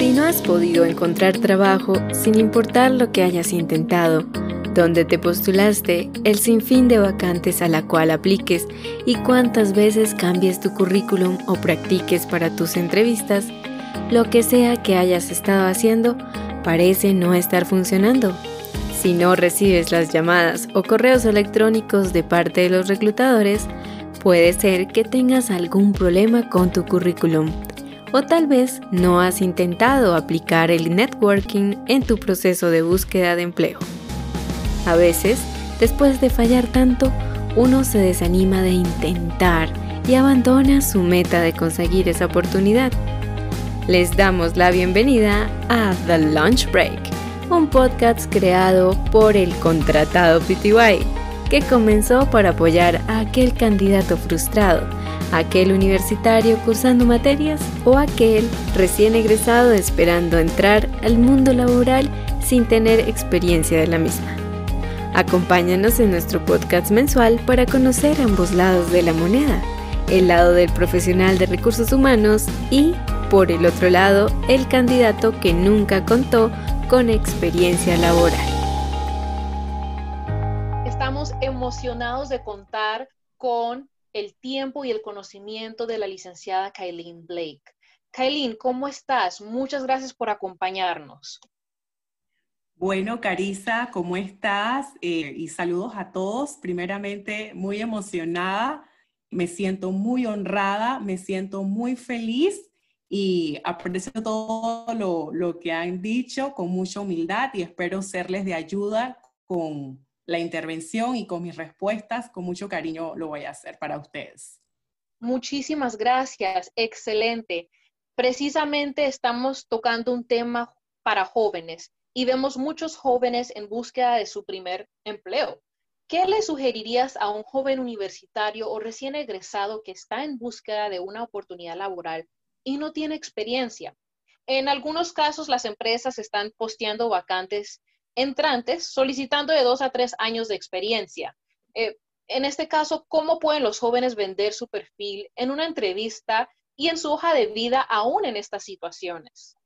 Si no has podido encontrar trabajo, sin importar lo que hayas intentado, dónde te postulaste, el sinfín de vacantes a la cual apliques y cuántas veces cambies tu currículum o practiques para tus entrevistas, lo que sea que hayas estado haciendo parece no estar funcionando. Si no recibes las llamadas o correos electrónicos de parte de los reclutadores, puede ser que tengas algún problema con tu currículum. O tal vez no has intentado aplicar el networking en tu proceso de búsqueda de empleo. A veces, después de fallar tanto, uno se desanima de intentar y abandona su meta de conseguir esa oportunidad. Les damos la bienvenida a The Lunch Break, un podcast creado por el contratado PTY, que comenzó para apoyar a aquel candidato frustrado, aquel universitario cursando materias o aquel recién egresado esperando entrar al mundo laboral sin tener experiencia de la misma. Acompáñanos en nuestro podcast mensual para conocer ambos lados de la moneda, el lado del profesional de recursos humanos y, por el otro lado, el candidato que nunca contó con experiencia laboral. Estamos emocionados de contar con el tiempo y el conocimiento de la licenciada Kailin Blake. Kailin, ¿cómo estás? Muchas gracias por acompañarnos. Bueno, Carisa, ¿cómo estás? Eh, y saludos a todos. Primeramente, muy emocionada, me siento muy honrada, me siento muy feliz y aprecio todo lo, lo que han dicho con mucha humildad y espero serles de ayuda con la intervención y con mis respuestas. Con mucho cariño lo voy a hacer para ustedes. Muchísimas gracias, excelente. Precisamente estamos tocando un tema para jóvenes y vemos muchos jóvenes en búsqueda de su primer empleo. ¿Qué le sugerirías a un joven universitario o recién egresado que está en búsqueda de una oportunidad laboral y no tiene experiencia? En algunos casos, las empresas están posteando vacantes entrantes solicitando de dos a tres años de experiencia. Eh, en este caso, ¿cómo pueden los jóvenes vender su perfil en una entrevista y en su hoja de vida aún en estas situaciones?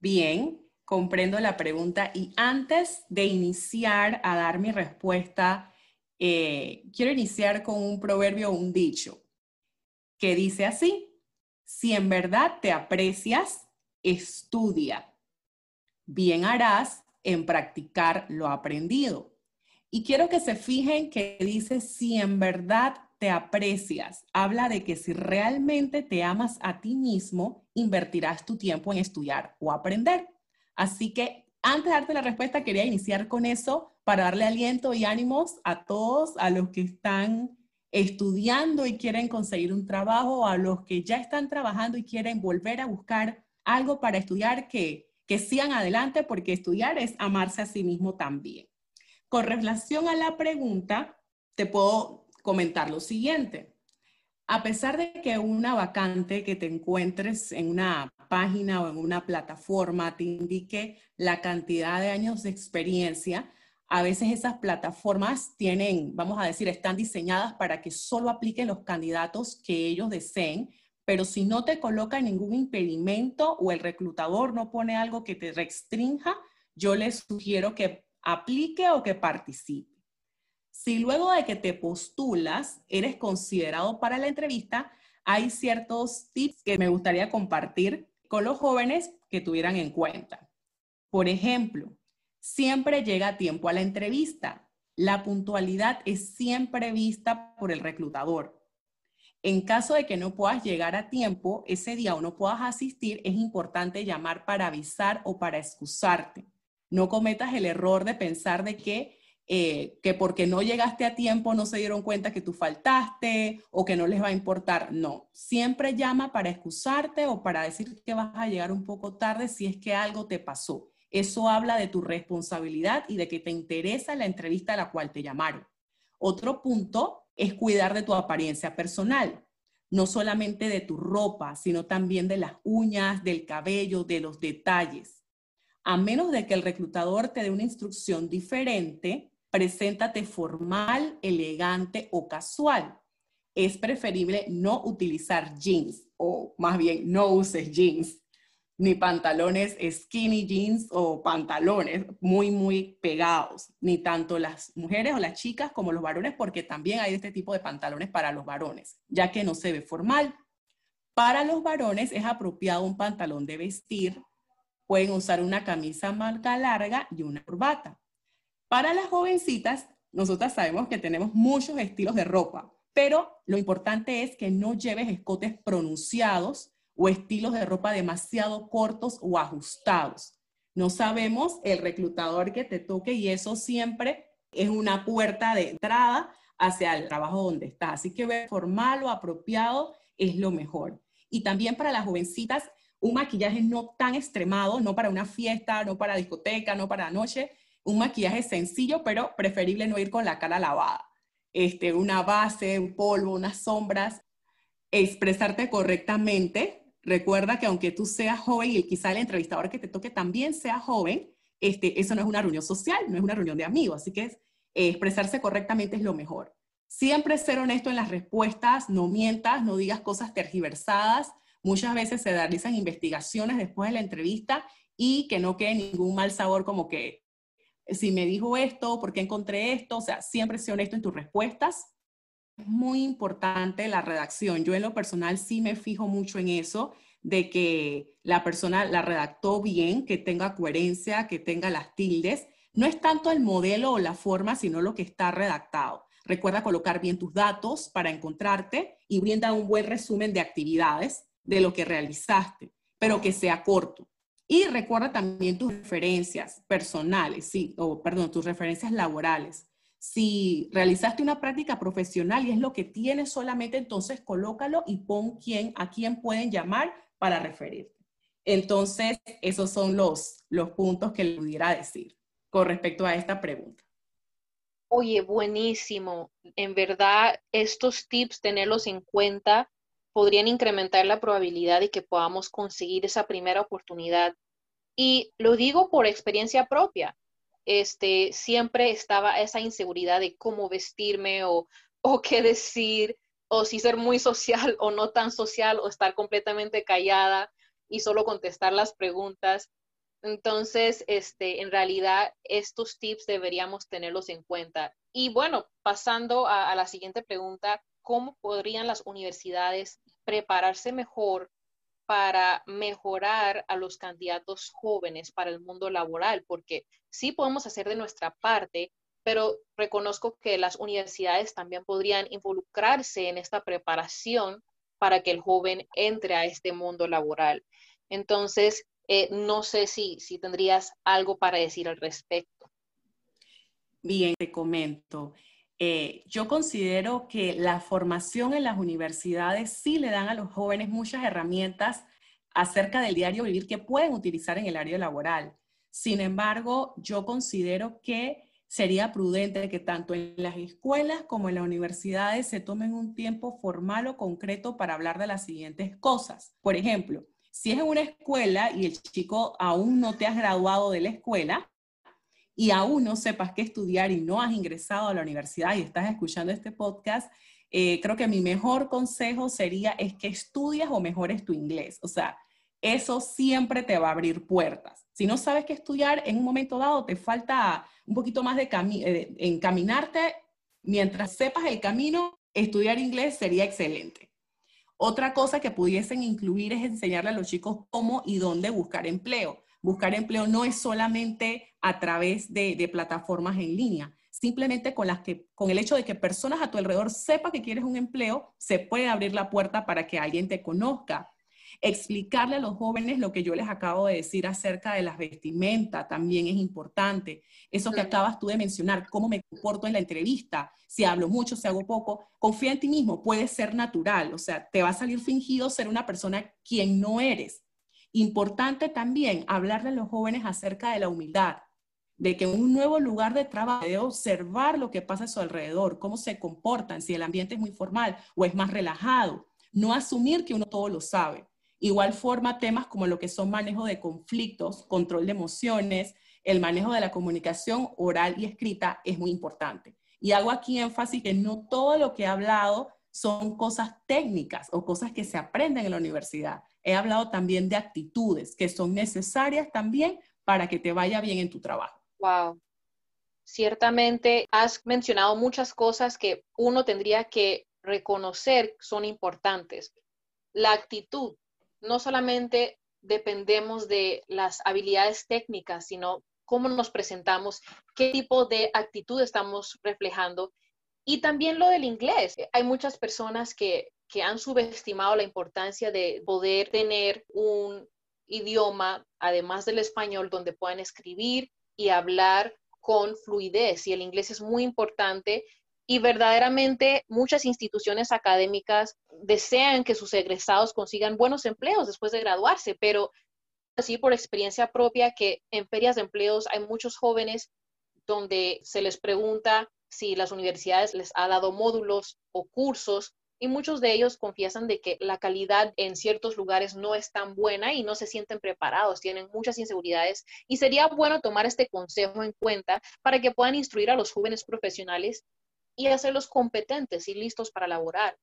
Bien, comprendo la pregunta y antes de iniciar a dar mi respuesta, eh, quiero iniciar con un proverbio o un dicho que dice así, si en verdad te aprecias, estudia. Bien harás en practicar lo aprendido. Y quiero que se fijen que dice, si en verdad te aprecias, habla de que si realmente te amas a ti mismo, invertirás tu tiempo en estudiar o aprender. Así que antes de darte la respuesta, quería iniciar con eso para darle aliento y ánimos a todos, a los que están estudiando y quieren conseguir un trabajo, a los que ya están trabajando y quieren volver a buscar algo para estudiar, que, que sigan adelante porque estudiar es amarse a sí mismo también. Con relación a la pregunta, te puedo comentar lo siguiente. A pesar de que una vacante que te encuentres en una página o en una plataforma te indique la cantidad de años de experiencia, a veces esas plataformas tienen, vamos a decir, están diseñadas para que solo apliquen los candidatos que ellos deseen, pero si no te coloca ningún impedimento o el reclutador no pone algo que te restrinja, yo les sugiero que aplique o que participe. Si luego de que te postulas eres considerado para la entrevista, hay ciertos tips que me gustaría compartir con los jóvenes que tuvieran en cuenta. Por ejemplo, siempre llega a tiempo a la entrevista. La puntualidad es siempre vista por el reclutador. En caso de que no puedas llegar a tiempo ese día o no puedas asistir, es importante llamar para avisar o para excusarte. No cometas el error de pensar de que eh, que porque no llegaste a tiempo no se dieron cuenta que tú faltaste o que no les va a importar. No, siempre llama para excusarte o para decir que vas a llegar un poco tarde si es que algo te pasó. Eso habla de tu responsabilidad y de que te interesa la entrevista a la cual te llamaron. Otro punto es cuidar de tu apariencia personal, no solamente de tu ropa, sino también de las uñas, del cabello, de los detalles. A menos de que el reclutador te dé una instrucción diferente, preséntate formal, elegante o casual. Es preferible no utilizar jeans o más bien no uses jeans. Ni pantalones skinny jeans o pantalones muy, muy pegados, ni tanto las mujeres o las chicas como los varones, porque también hay este tipo de pantalones para los varones, ya que no se ve formal. Para los varones es apropiado un pantalón de vestir, pueden usar una camisa manga larga y una corbata. Para las jovencitas, nosotras sabemos que tenemos muchos estilos de ropa, pero lo importante es que no lleves escotes pronunciados o estilos de ropa demasiado cortos o ajustados. No sabemos el reclutador que te toque y eso siempre es una puerta de entrada hacia el trabajo donde estás. Así que ver formal o apropiado es lo mejor. Y también para las jovencitas, un maquillaje no tan extremado, no para una fiesta, no para discoteca, no para noche, un maquillaje sencillo, pero preferible no ir con la cara lavada. Este, una base, un polvo, unas sombras, expresarte correctamente, Recuerda que aunque tú seas joven y quizá el entrevistador que te toque también sea joven, este, eso no es una reunión social, no es una reunión de amigos, así que eh, expresarse correctamente es lo mejor. Siempre ser honesto en las respuestas, no mientas, no digas cosas tergiversadas. Muchas veces se realizan investigaciones después de la entrevista y que no quede ningún mal sabor como que si me dijo esto, por qué encontré esto, o sea, siempre ser honesto en tus respuestas es muy importante la redacción. Yo en lo personal sí me fijo mucho en eso, de que la persona la redactó bien, que tenga coherencia, que tenga las tildes. No es tanto el modelo o la forma, sino lo que está redactado. Recuerda colocar bien tus datos para encontrarte y brinda un buen resumen de actividades de lo que realizaste, pero que sea corto. Y recuerda también tus referencias personales, sí, o perdón, tus referencias laborales. Si realizaste una práctica profesional y es lo que tienes solamente, entonces colócalo y pon quién, a quién pueden llamar para referirte. Entonces, esos son los, los puntos que le pudiera decir con respecto a esta pregunta. Oye, buenísimo. En verdad, estos tips, tenerlos en cuenta, podrían incrementar la probabilidad de que podamos conseguir esa primera oportunidad. Y lo digo por experiencia propia este, siempre estaba esa inseguridad de cómo vestirme o, o qué decir, o si ser muy social o no tan social, o estar completamente callada y solo contestar las preguntas. Entonces, este, en realidad, estos tips deberíamos tenerlos en cuenta. Y bueno, pasando a la siguiente pregunta, ¿cómo podrían las universidades prepararse mejor para mejorar a los candidatos jóvenes para el mundo laboral, porque sí podemos hacer de nuestra parte, pero reconozco que las universidades también podrían involucrarse en esta preparación para que el joven entre a este mundo laboral. Entonces, eh, no sé si, si tendrías algo para decir al respecto. Bien, te comento. Eh, yo considero que la formación en las universidades sí le dan a los jóvenes muchas herramientas acerca del diario vivir que pueden utilizar en el área laboral. Sin embargo, yo considero que sería prudente que tanto en las escuelas como en las universidades se tomen un tiempo formal o concreto para hablar de las siguientes cosas. Por ejemplo, si es en una escuela y el chico aún no te has graduado de la escuela, y aún no sepas qué estudiar y no has ingresado a la universidad y estás escuchando este podcast, eh, creo que mi mejor consejo sería es que estudies o mejores tu inglés. O sea, eso siempre te va a abrir puertas. Si no sabes qué estudiar, en un momento dado te falta un poquito más de eh, encaminarte. Mientras sepas el camino, estudiar inglés sería excelente. Otra cosa que pudiesen incluir es enseñarle a los chicos cómo y dónde buscar empleo buscar empleo no es solamente a través de, plataformas en línea. Simplemente con, las que, con el hecho de que personas a tu alrededor sepan que quieres un empleo, se puede abrir la puerta para que alguien te conozca. Explicarle a los jóvenes lo que yo les acabo de decir acerca de las vestimentas también es importante. Eso que acabas tú de mencionar, cómo me comporto en la entrevista, si hablo mucho, si hago poco, confía en ti mismo, puede ser natural, o sea, te va a salir fingido ser una persona quien no eres. Importante también hablarle a los jóvenes acerca de la humildad, de que un nuevo lugar de trabajo debe observar lo que pasa a su alrededor, cómo se comportan, si el ambiente es muy formal o es más relajado. No asumir que uno todo lo sabe. Igual forma temas como lo que son manejo de conflictos, control de emociones, el manejo de la comunicación oral y escrita es muy importante. Y hago aquí énfasis que no todo lo que he hablado son cosas técnicas o cosas que se aprenden en la universidad. He hablado también de actitudes que son necesarias también para que te vaya bien en tu trabajo. Wow. Ciertamente has mencionado muchas cosas que uno tendría que reconocer son importantes. La actitud, no solamente dependemos de las habilidades técnicas, sino cómo nos presentamos, qué tipo de actitud estamos reflejando. Y también lo del inglés. Hay muchas personas que, que han subestimado la importancia de poder tener un idioma, además del español, donde puedan escribir y hablar con fluidez. Y el inglés es muy importante y verdaderamente muchas instituciones académicas desean que sus egresados consigan buenos empleos después de graduarse, pero así por experiencia propia que en ferias de empleos hay muchos jóvenes donde se les pregunta si las universidades les ha dado módulos o cursos y muchos de ellos confiesan de que la calidad en ciertos lugares no es tan buena y no se sienten preparados, tienen muchas inseguridades y sería bueno tomar este consejo en cuenta para que puedan instruir a los jóvenes profesionales y hacerlos competentes y listos para laborar.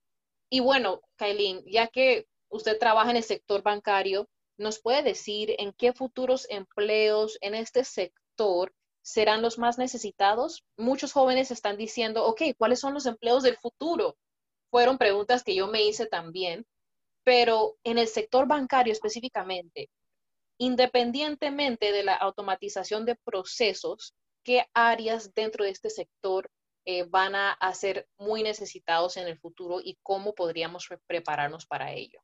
Y bueno, Kailin, ya que usted trabaja en el sector bancario, ¿nos puede decir en qué futuros empleos en este sector serán los más necesitados? Muchos jóvenes están diciendo, ok, ¿cuáles son los empleos del futuro? Fueron preguntas que yo me hice también, pero en el sector bancario específicamente, independientemente de la automatización de procesos, ¿qué áreas dentro de este sector eh, van a, ser muy necesitados en el futuro y cómo podríamos prepararnos para ello.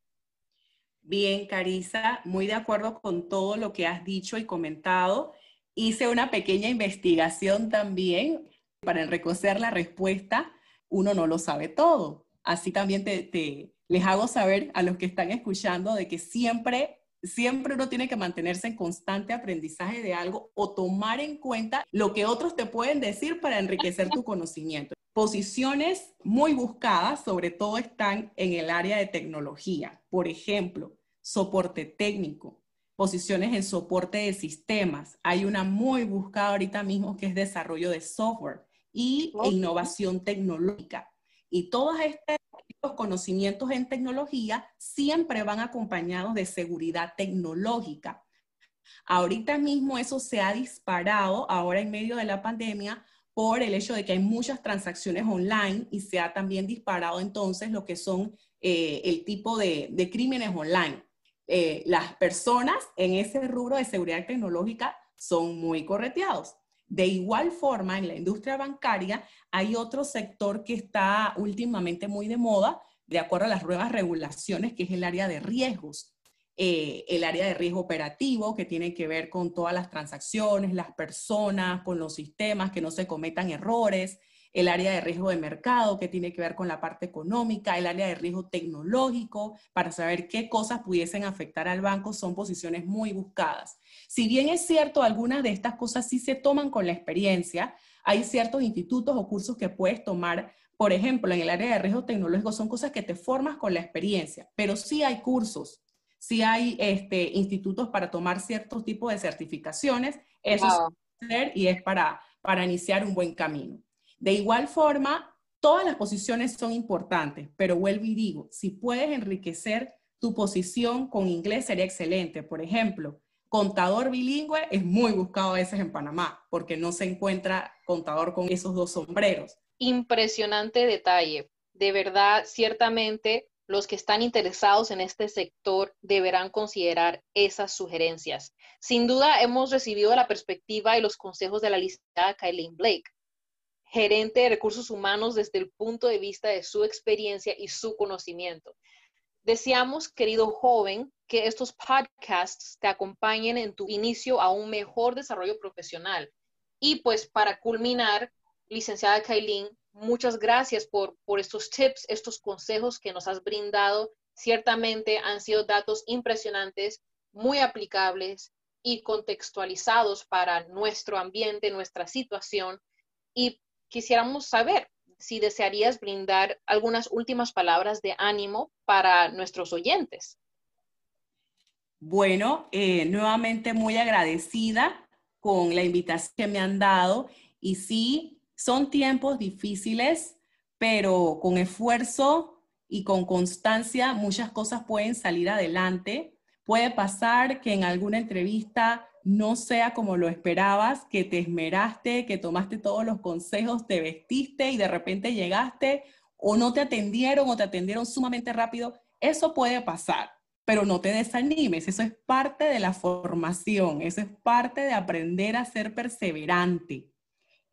Bien, Carisa, muy de acuerdo con todo lo que has dicho y comentado. Hice una pequeña investigación también para reconocer la respuesta. Uno no lo sabe todo. Así también te, les hago saber a los que están escuchando de que siempre siempre uno tiene que mantenerse en constante aprendizaje de algo o tomar en cuenta lo que otros te pueden decir para enriquecer tu conocimiento. Posiciones muy buscadas, sobre todo están en el área de tecnología. Por ejemplo, soporte técnico, posiciones en soporte de sistemas. Hay una muy buscada ahorita mismo que es desarrollo de software y innovación tecnológica. Y todas estas los conocimientos en tecnología siempre van acompañados de seguridad tecnológica. Ahorita mismo eso se ha disparado ahora en medio de la pandemia por el hecho de que hay muchas transacciones online y se ha también disparado entonces lo que son eh, el tipo de, crímenes online. Eh, las personas en ese rubro de seguridad tecnológica son muy correteados. De igual forma, en la industria bancaria hay otro sector que está últimamente muy de moda, de acuerdo a las nuevas regulaciones, que es el área de riesgos. Eh, el área de riesgo operativo, que tiene que ver con todas las transacciones, las personas, con los sistemas, que no se cometan errores, el área de riesgo de mercado, que tiene que ver con la parte económica, el área de riesgo tecnológico, para saber qué cosas pudiesen afectar al banco, son posiciones muy buscadas. Si bien es cierto, algunas de estas cosas sí se toman con la experiencia, hay ciertos institutos o cursos que puedes tomar, por ejemplo, en el área de riesgo tecnológico, son cosas que te formas con la experiencia, pero sí hay cursos, sí hay este, institutos para tomar ciertos tipos de certificaciones, eso es y es para, para iniciar un buen camino. De igual forma, todas las posiciones son importantes, pero vuelvo y digo, si puedes enriquecer tu posición con inglés sería excelente. Por ejemplo, contador bilingüe es muy buscado a veces en Panamá porque no se encuentra contador con esos dos sombreros. Impresionante detalle. De verdad, ciertamente los que están interesados en este sector deberán considerar esas sugerencias. Sin duda, hemos recibido la perspectiva y los consejos de la licenciada Kailin Blake gerente de recursos humanos desde el punto de vista de su experiencia y su conocimiento. Deseamos, querido joven, que estos podcasts te acompañen en tu inicio a un mejor desarrollo profesional. Y pues para culminar, licenciada Kailin, muchas gracias por, por estos tips, estos consejos que nos has brindado. Ciertamente han sido datos impresionantes, muy aplicables y contextualizados para nuestro ambiente, nuestra situación. Y quisiéramos saber si desearías brindar algunas últimas palabras de ánimo para nuestros oyentes. Bueno, eh, nuevamente muy agradecida con la invitación que me han dado y sí, son tiempos difíciles, pero con esfuerzo y con constancia muchas cosas pueden salir adelante. Puede pasar que en alguna entrevista no sea como lo esperabas, que te esmeraste, que tomaste todos los consejos, te vestiste y de repente llegaste o no te atendieron o te atendieron sumamente rápido. Eso puede pasar, pero no te desanimes. Eso es parte de la formación, eso es parte de aprender a ser perseverante.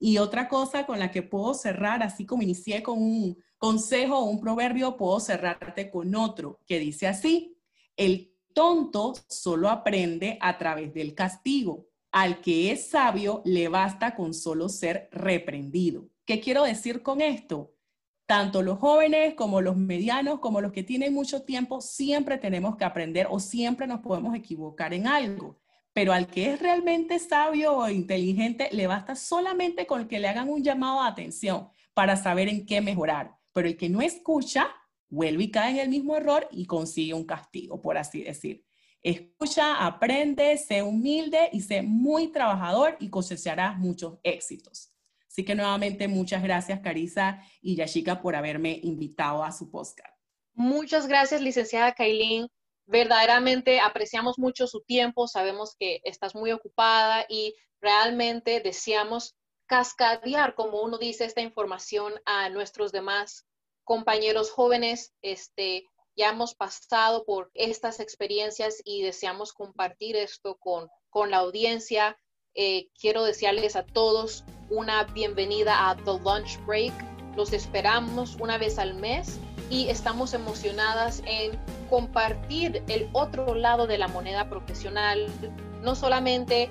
Y otra cosa con la que puedo cerrar, así como inicié con un consejo o un proverbio, puedo cerrarte con otro que dice así, el tonto solo aprende a través del castigo. Al que es sabio le basta con solo ser reprendido. ¿Qué quiero decir con esto? Tanto los jóvenes como los medianos, como los que tienen mucho tiempo, siempre tenemos que aprender o siempre nos podemos equivocar en algo. Pero al que es realmente sabio o inteligente, le basta solamente con que le hagan un llamado de atención para saber en qué mejorar. Pero el que no escucha, vuelve y cae en el mismo error y consigue un castigo, por así decir. Escucha, aprende, sé humilde y sé muy trabajador y cosecharás muchos éxitos. Así que nuevamente muchas gracias Carisa y Yashika por haberme invitado a su podcast. Muchas gracias, licenciada Kailin. Verdaderamente apreciamos mucho su tiempo, sabemos que estás muy ocupada y realmente deseamos cascadear, como uno dice, esta información a nuestros demás compañeros jóvenes, este, ya hemos pasado por estas experiencias y deseamos compartir esto con, con la audiencia. Eh, quiero desearles a todos una bienvenida a The Lunch Break. Los esperamos una vez al mes y estamos emocionadas en compartir el otro lado de la moneda profesional, no solamente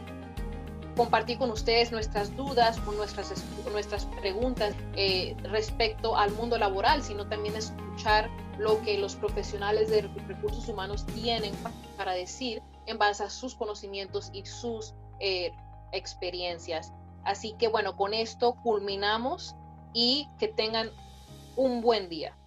compartir con ustedes nuestras dudas o nuestras, nuestras preguntas eh, respecto al mundo laboral, sino también escuchar lo que los profesionales de recursos humanos tienen para decir en base a sus conocimientos y sus eh, experiencias. Así que bueno, con esto culminamos y que tengan un buen día.